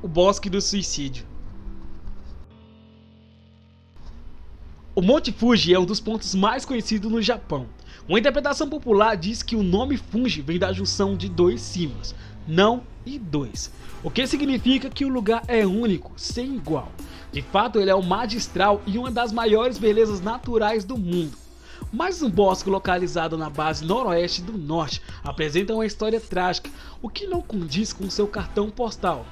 o Bosque do Suicídio. O Monte Fuji é um dos pontos mais conhecidos no Japão. Uma interpretação popular diz que o nome Fuji vem da junção de dois símbolos, não e dois, o que significa que o lugar é único, sem igual. De fato, ele é o magistral e uma das maiores belezas naturais do mundo. Mas um bosque localizado na base noroeste do norte apresenta uma história trágica, o que não condiz com seu cartão postal.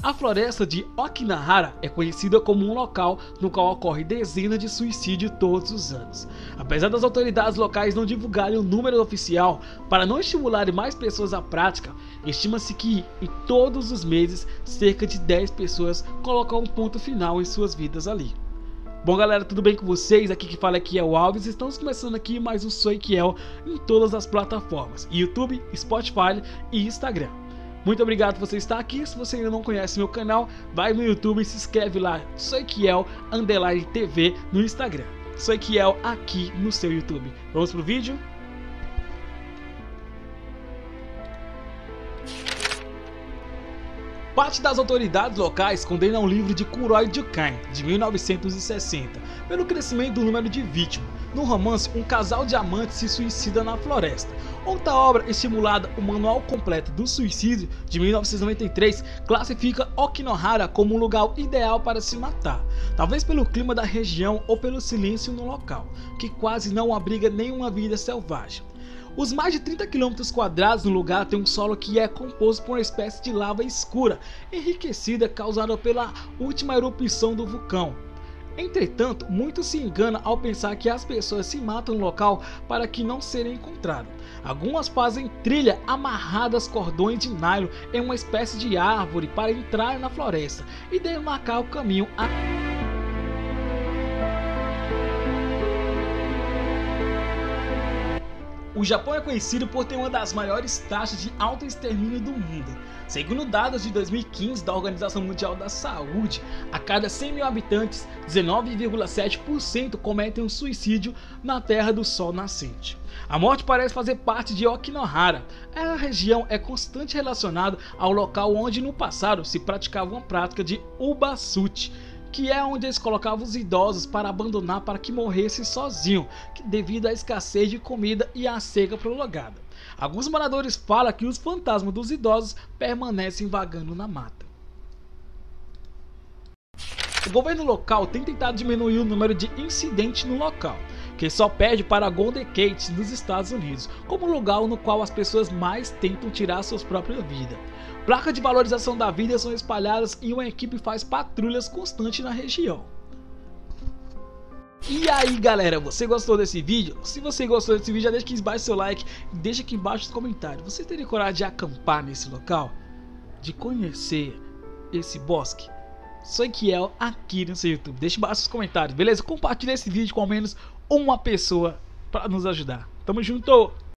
A floresta de Okinahara é conhecida como um local no qual ocorre dezenas de suicídios todos os anos. Apesar das autoridades locais não divulgarem o número oficial para não estimularem mais pessoas à prática, estima-se que em todos os meses cerca de 10 pessoas colocam um ponto final em suas vidas ali. Bom galera, tudo bem com vocês? Aqui que fala é o Alves estamos começando aqui mais um Sou Kiel em todas as plataformas, YouTube, Spotify e Instagram. Muito obrigado por você estar aqui. Se você ainda não conhece meu canal, vai no YouTube e se inscreve lá. Sou Kiel Underline TV no Instagram. Sou Kiel aqui no seu YouTube. Vamos pro vídeo? Parte das autoridades locais condena o livro de Kuroi Jukan, de 1960, pelo crescimento do número de vítimas. No romance, um casal de amantes se suicida na floresta. Outra obra estimulada, o Manual Completo do Suicídio, de 1993, classifica Okinohara como um lugar ideal para se matar, talvez pelo clima da região ou pelo silêncio no local, que quase não abriga nenhuma vida selvagem. Os mais de 30 km quadrados no lugar têm um solo que é composto por uma espécie de lava escura, enriquecida causada pela última erupção do vulcão. Entretanto, muitos se enganam ao pensar que as pessoas se matam no local para que não serem encontradas. Algumas fazem trilha amarradas cordões de nylon em uma espécie de árvore para entrar na floresta e demarcar o caminho O Japão é conhecido por ter uma das maiores taxas de autoextermínio do mundo. Segundo dados de 2015 da Organização Mundial da Saúde, a cada 100 mil habitantes, 19,7% cometem um suicídio na Terra do Sol nascente. A morte parece fazer parte de Okinohara. A região é constante relacionada ao local onde no passado se praticava uma prática de ubasuti, que é onde eles colocavam os idosos para abandonar para que morressem sozinhos, devido à escassez de comida e à seca prolongada. Alguns moradores falam que os fantasmas dos idosos permanecem vagando na mata. O governo local tem tentado diminuir o número de incidentes no local, que só perde para Golden Gate nos Estados Unidos, como lugar no qual as pessoas mais tentam tirar suas próprias vidas. Placas de valorização da vida são espalhadas e uma equipe faz patrulhas constantes na região. E aí galera, você gostou desse vídeo? Se você gostou desse vídeo, já deixa aqui embaixo seu like e deixa aqui embaixo os comentários. Você teria coragem de acampar nesse local? De conhecer esse bosque? Sou Kiel aqui no seu YouTube. Deixa embaixo os comentários, beleza? Compartilhe esse vídeo com ao menos uma pessoa para nos ajudar. Tamo junto!